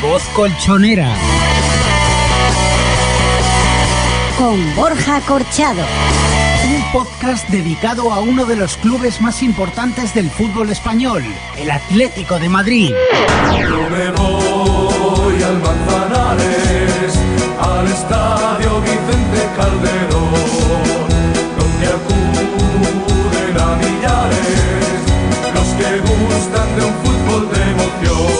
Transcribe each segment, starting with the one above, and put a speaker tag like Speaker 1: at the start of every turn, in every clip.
Speaker 1: La voz colchonera.
Speaker 2: Con Borja Corchado.
Speaker 1: Un podcast dedicado a uno de los clubes más importantes del fútbol español, el Atlético de Madrid.
Speaker 3: Yo me voy al Manzanares, al estadio Vicente Calderón, donde acuden a millares los que gustan de un fútbol de emoción.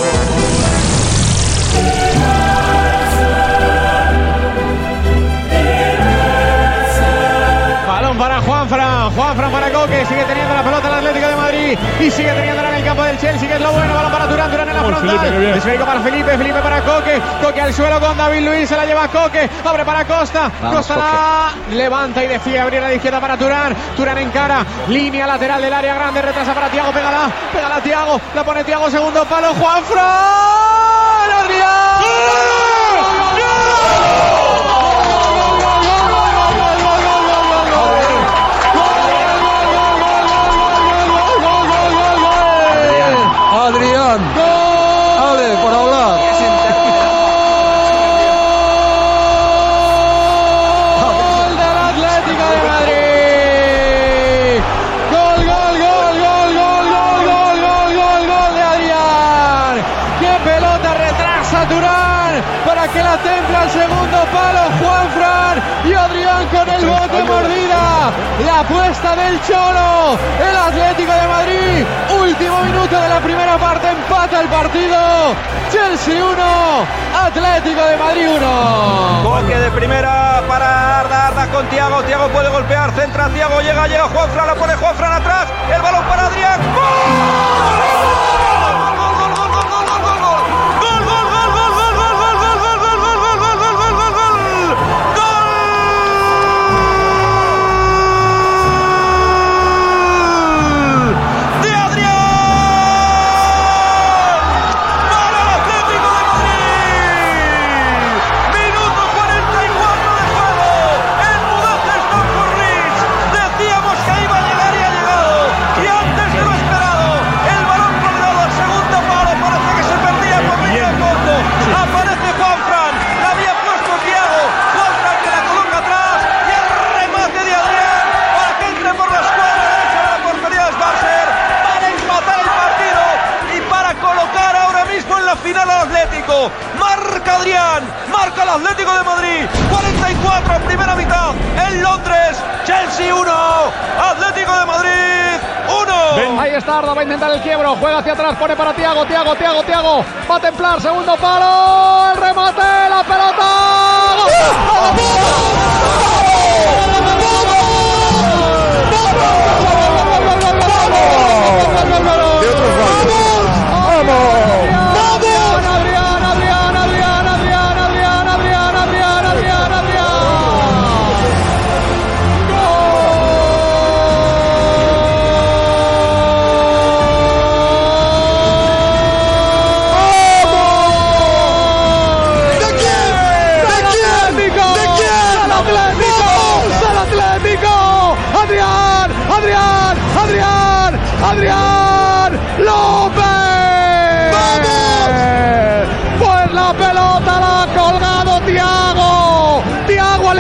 Speaker 4: Juanfran para Coque, sigue teniendo la pelota el Atlético de Madrid y sigue teniéndola en el campo del Chelsea, que es lo bueno, balón para Durán, Durán en la frontal, esférico para Felipe, Felipe para Coque, Coque al suelo con David Luis, se la lleva Coque, abre para Costa, Costa la levanta y decide abrir a la izquierda para Turán, Turán en cara, línea lateral del área grande, retrasa para Tiago, pégala, pégala a Tiago, la pone Tiago, segundo palo, Juanfran, Apuesta del Cholo. El Atlético de Madrid. Último minuto de la primera parte. Empata el partido. Chelsea 1. Atlético de Madrid 1.
Speaker 5: Toque de primera para Arda, Arda con Tiago, Tiago puede golpear, centra Tiago, llega, llega Juanfran, la pone Juanfran atrás, el balón para Adrián. Al Atlético. Marca Adrián, marca el Atlético de Madrid. 44 primera mitad en Londres. Chelsea 1, Atlético de Madrid 1.
Speaker 4: Ahí está Arda, va a intentar el quiebro, juega hacia atrás, pone para Tiago, Tiago, Tiago, Tiago, va a templar, segundo palo, el remate, la pelota. Adrián,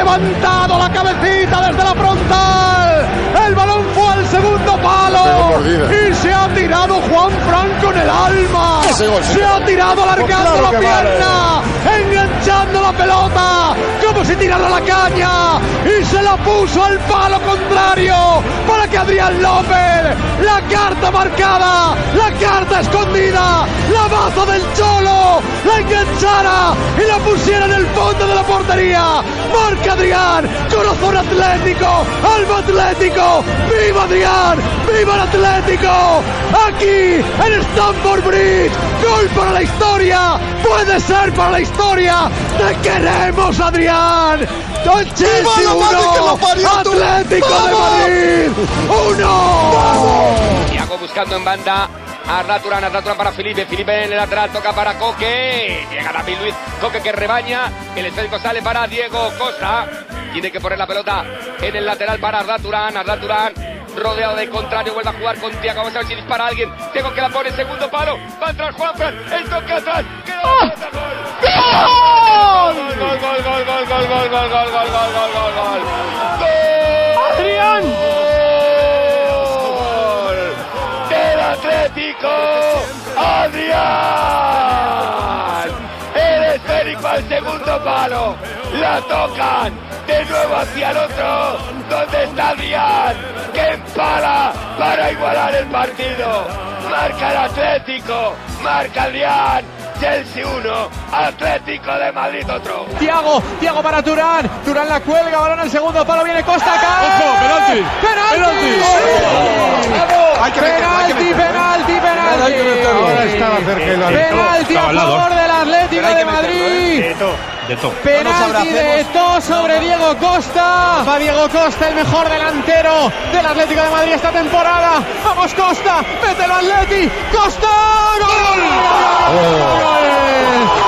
Speaker 4: levantado la cabecita desde la frontal. El balón fue al segundo palo. Y se ha tirado Juan Franco en el alma. Se ha tirado alargando la pierna. Enganchando la pelota. Como si tirara la caña. Y se la puso al palo contrario. Para que Adrián López. La carta marcada. La carta escondida. La baza del Cholo. La enganchara y la pusiera la portería. Marca Adrián, corazón Atlético, alma Atlético, viva Adrián, viva el Atlético. Aquí en Stamford Bridge, gol para la historia, puede ser para la historia. Te queremos Adrián. Don Chelsea
Speaker 6: la madre que lo
Speaker 4: 1,
Speaker 6: parió, tú!
Speaker 4: Atlético de
Speaker 6: ¡Vamos!
Speaker 4: Madrid 1.
Speaker 7: Thiago buscando en banda. Arda Turán para Felipe, Felipe en el lateral, toca para Coque, llega David Luis, Coque que rebaña, el esférico sale para Diego Costa, tiene que poner la pelota en el lateral para Arda Turán, rodeado de contrario, vuelve a jugar con Tiago, vamos a ver si dispara alguien, Diego que la pone, segundo palo, va atrás Juanfran, el toque atrás, queda gol, gol, gol, gol, gol, gol, gol, gol, gol, gol, gol, gol, gol, gol, Adrián, Adrián, el esférico al segundo palo, la tocan de nuevo hacia el otro, donde está Adrián, que empala para igualar el partido, marca el Atlético, marca Adrián, Chelsea 1, Atlético de Madrid otro.
Speaker 4: Tiago, Tiago para Turán, Turán la cuelga, balón al segundo palo, viene Costa, cae.
Speaker 8: ¡Ojo, penalti!
Speaker 4: ¡Penalti! Penalti, penalti, penalti.
Speaker 8: Hay que meterlo.
Speaker 4: Ahora
Speaker 8: Estaba cerca el.
Speaker 4: Penalti a favor del Atlético de Madrid.
Speaker 8: De todo.
Speaker 4: Penalti de To sobre Diego Costa. Va Diego Costa, el mejor delantero del Atlético de Madrid esta temporada. Vamos Costa, mételo Atleti. Costa, gol. Gol, gol, gol, gol,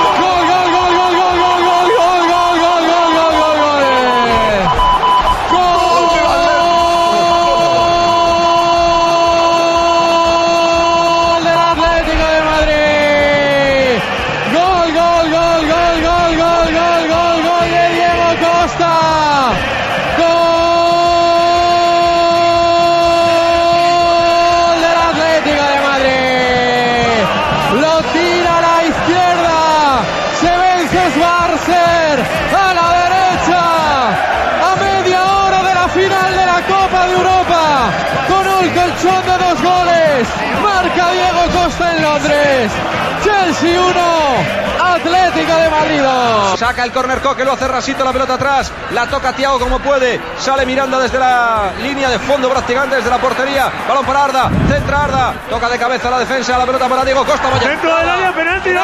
Speaker 4: Chelsea 1, Atlético de Madrid.
Speaker 5: Saca el corner Coque, lo hace Rasito la pelota atrás, la toca Tiago como puede, sale Miranda desde la línea de fondo prácticamente desde la portería, balón para Arda, centra Arda, toca de cabeza la defensa, la pelota para Diego Costa. Vaya.
Speaker 4: Dentro del área, penalti, lo.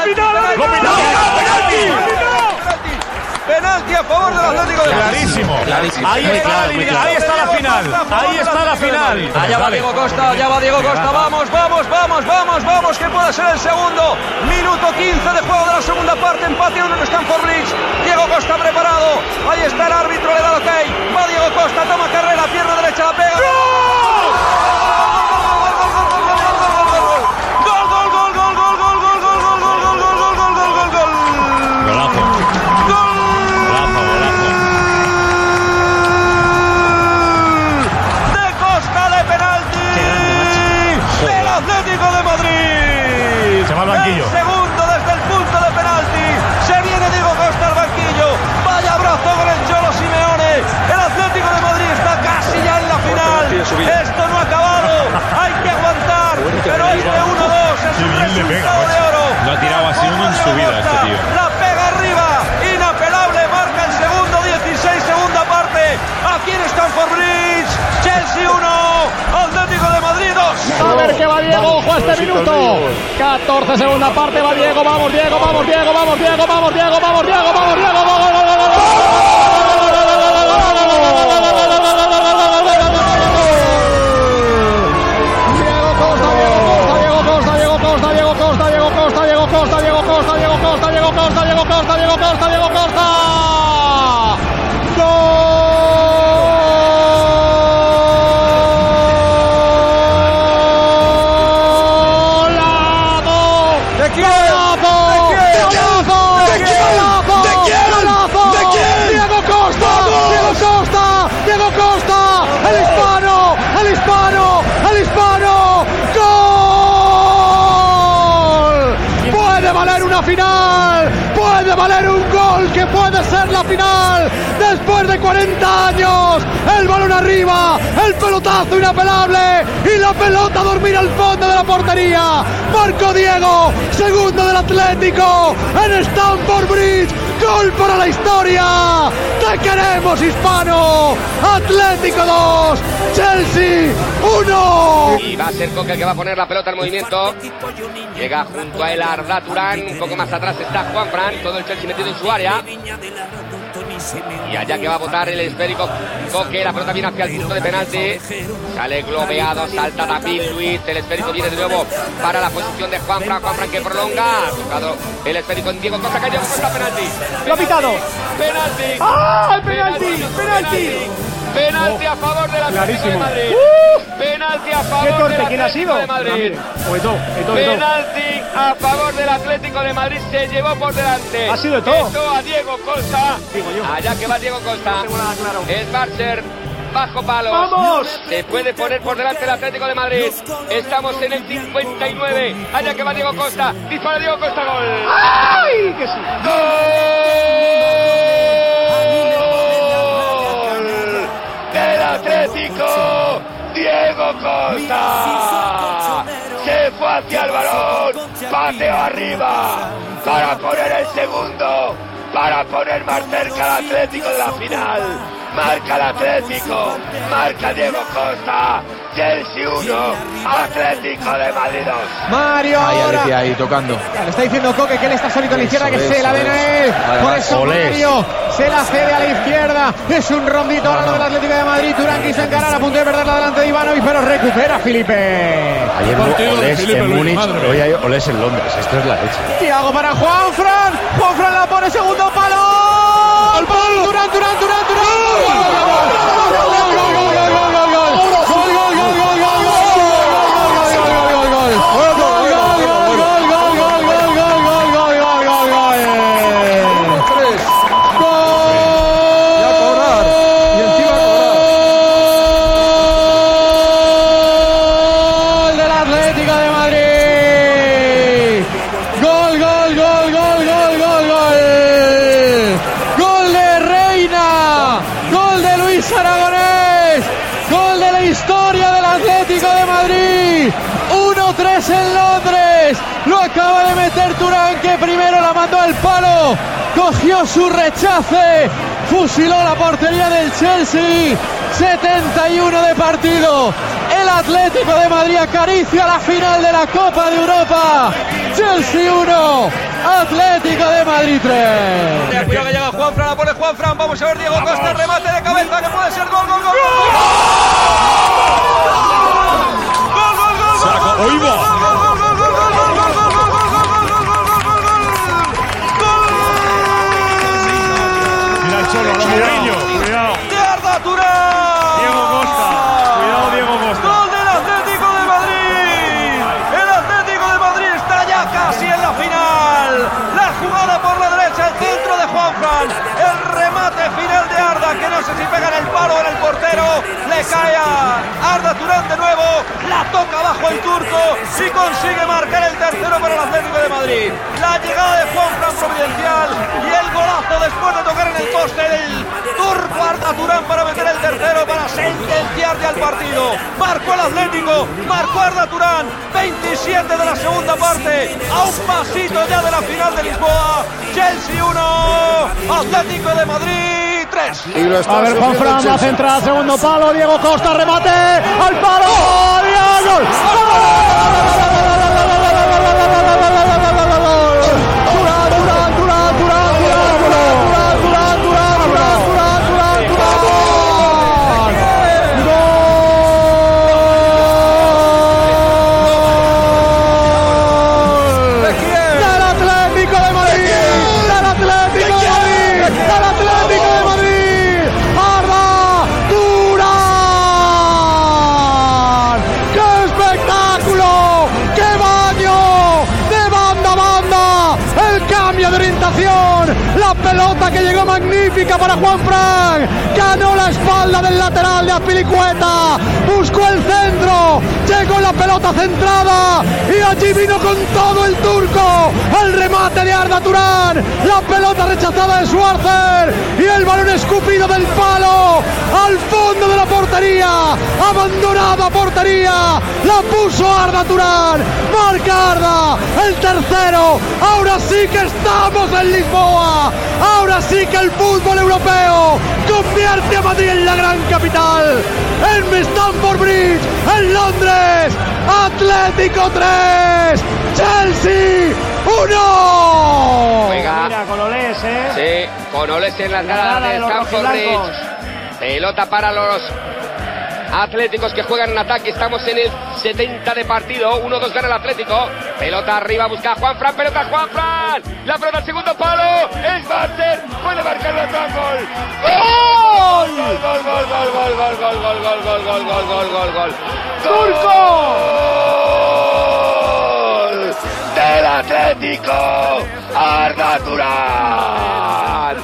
Speaker 5: Penalti a favor del Atlético de Madrid.
Speaker 8: Clarísimo.
Speaker 9: Ahí está, la, línea, ahí está la final. Ahí está la final.
Speaker 5: Allá va Diego Costa, allá va Diego Costa. Vamos, vamos, vamos, vamos, vamos. Que puede ser el segundo. Minuto 15 de juego de la segunda parte. Empate uno en Stanford Bridge. Diego Costa preparado. Ahí está el árbitro, le da el ok. Va Diego Costa, toma carrera, pierna derecha, la pega. Gol, Chelsea 1, Atlético de Madrid 2.
Speaker 4: A ver qué va Diego, ojo a este minuto. 14 segunda parte, va Diego, vamos Diego, vamos Diego, vamos Diego, vamos Diego, vamos Diego, vamos Diego, gol, gol, gol, gol, ser la final. Después de 40 años, el balón arriba, el pelotazo inapelable y la pelota dormir al fondo de la portería. Marco Diego, segundo del Atlético en Stamford Bridge. Gol para la historia. Te queremos, hispano. Atlético 2, Chelsea 1.
Speaker 7: Y va a ser Coque el que va a poner la pelota en movimiento. Llega junto a él Arda Turán. Un poco más atrás está Juan Fran. Todo el Chelsea metido en su área. Y allá que va a botar el esférico Coque. La pelota viene hacia el punto de penalti. Sale globeado, salta David Luis. El esférico viene de nuevo para la posición de Juan Fran. Juan Fran que prolonga. Ha tocado el esférico en Diego Costa. Que Costa penalti.
Speaker 9: Lo ha pitado.
Speaker 7: Penalti.
Speaker 9: ¡Ah! ¡Penalti! ¡Penalti!
Speaker 7: Penalti a favor de la
Speaker 9: Clarísimo.
Speaker 7: de Madrid. Penalti a
Speaker 9: ¡Qué
Speaker 7: favor
Speaker 9: torpe! ¿Quién ha
Speaker 7: Atlético
Speaker 9: sido?
Speaker 7: de Madrid.
Speaker 9: O.
Speaker 7: Penalti a favor del Atlético de Madrid. Se llevó por delante.
Speaker 9: Ha sido Eto'o.
Speaker 7: Eto'o a Diego Costa.
Speaker 9: Digo yo.
Speaker 7: Allá que va Diego Costa.
Speaker 9: claro.
Speaker 7: Es Barcher. Bajo palos.
Speaker 9: ¡Vamos!
Speaker 7: Se puede poner por delante el Atlético de Madrid. Estamos en el 59. Allá que va Diego Costa. Dispara Diego Costa. Gol.
Speaker 9: ¡Ay! Que sí.
Speaker 7: ¡Gol! Diego Costa. Se fue hacia el balón, pateo arriba. Para poner el segundo, para poner más cerca al Atlético de la final. Marca el Atlético, marca Diego Costa, Chelsea 1, Atlético de Madrid 2.
Speaker 4: Mario
Speaker 10: Ahí
Speaker 4: ahora.
Speaker 10: Ahí tocando.
Speaker 4: Le está diciendo Coque que él está solito a la izquierda, que
Speaker 10: Eso
Speaker 4: se la den a
Speaker 10: es.
Speaker 4: él.
Speaker 10: Vale,
Speaker 4: Por eso
Speaker 10: Olés.
Speaker 4: Mario se la cede a la izquierda. Es un rondito ahora lo del Atlético de Madrid. Turán quiso encarar a punto de perderla delante de Ivanovic, pero recupera Felipe.
Speaker 10: Ayer Olés
Speaker 11: Felipe
Speaker 10: en Múnich, hoy hay Olés en Londres. Esto es la leche.
Speaker 4: Tiago para Juan Fran. Juan Fran la pone segundo palo. Al palo. Durán, Durán, Durán, Durán. Gol al palo. Cogió su rechace. Fusiló la portería del Chelsea. 71 de partido. El Atlético de Madrid acaricia la final de la Copa de Europa. Chelsea 1, Atlético de Madrid 3.
Speaker 5: Cuidado que llega Juan Fran, la pone Juan Fran. Vamos a ver Diego Costa, remate de cabeza que puede ser gol, gol, gol. Gol, gol, gol.
Speaker 9: Cholo, cuidado.
Speaker 5: Portero. Le cae a Arda Turán de nuevo. La toca bajo el turco y consigue marcar el tercero para el Atlético de Madrid. La llegada de Juanfran providencial y el golazo después de tocar en el poste del turco Arda Turán para meter el tercero para sentenciar ya el partido. Marcó el Atlético, marcó Arda Turán, 27 de la segunda parte, a un pasito ya de la final de Lisboa. Chelsea 1, Atlético de Madrid 3.
Speaker 4: A ver, Juan Fran va a centrar, segundo palo, Diego Costa, remate, al palo, Diego, gol. La pelota centrada y allí vino con todo el turco, el remate de Arda Turán. La pelota rechazada de Schwarzer y el balón escupido del palo al fondo de la portería. Abandonada portería. La puso Arda Turán. Marca Arda. El tercero. Ahora sí que estamos en Lisboa. Ahora sí que el fútbol europeo convierte a Madrid en la gran capital. En Stamford Bridge, en Londres. Atlético 3. Chelsea 1.
Speaker 7: Juega.
Speaker 9: con Olés, ¿eh?
Speaker 7: Sí, con Oles en las
Speaker 9: La
Speaker 7: gradas
Speaker 9: grada
Speaker 7: de
Speaker 9: rojiblancos.
Speaker 7: Bridge. Pelota para los Atléticos que juegan en ataque. Estamos en el 70 de partido. 1-2 gana el Atlético. Pelota arriba, busca a Juan Fran. Pelota Juan Fran. La pelota al segundo palo. Es Barter. Puede marcar el otro gol. ¡Gol! Gol, gol, gol, gol, gol, gol, gol, gol, gol, gol, gol, gol, gol, gol, gol. ¡Turco! Del Atlético. Arda Turán.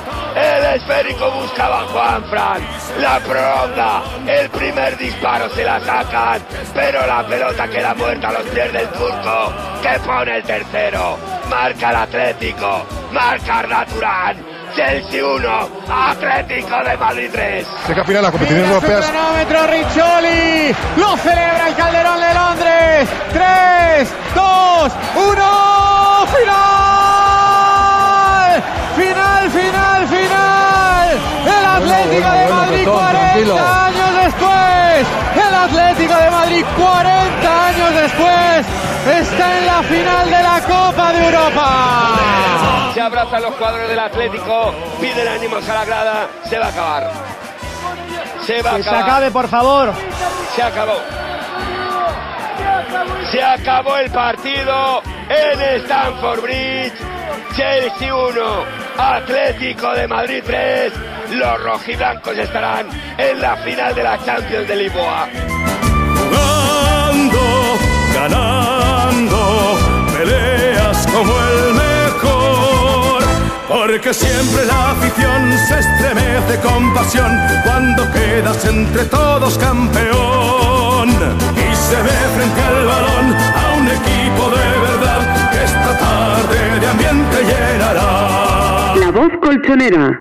Speaker 7: Esférico buscaba a Juan Fran. La prolonga. El primer disparo se la sacan. Pero la pelota queda muerta a los pies del turco. Que pone el tercero. Marca el Atlético. Marca Arda Turán. Chelsea 1. Atlético de Madrid 3.
Speaker 6: Llega final las competiciones europeas.
Speaker 4: cronómetro Riccioli. Lo celebra el Calderón de Londres. 3, 2, 1. Final. Atlético de Madrid 40 años después está en la final de la Copa de Europa.
Speaker 7: Se abrazan los jugadores del Atlético. Piden ánimos a la grada. Se va a acabar. Se va a
Speaker 9: Que se
Speaker 7: acabar.
Speaker 9: acabe, por favor.
Speaker 7: Se acabó. Se acabó el partido en Stamford Bridge. Chelsea 1, Atlético de Madrid 3. Los rojiblancos estarán en la final de la Champions de Lisboa.
Speaker 3: Jugando, ganando, peleas como el mejor. Porque siempre la afición se estremece con pasión cuando quedas entre todos campeón. Y se ve frente al balón a un equipo de verdad que esta tarde de ambiente llenará.
Speaker 12: La voz colchonera.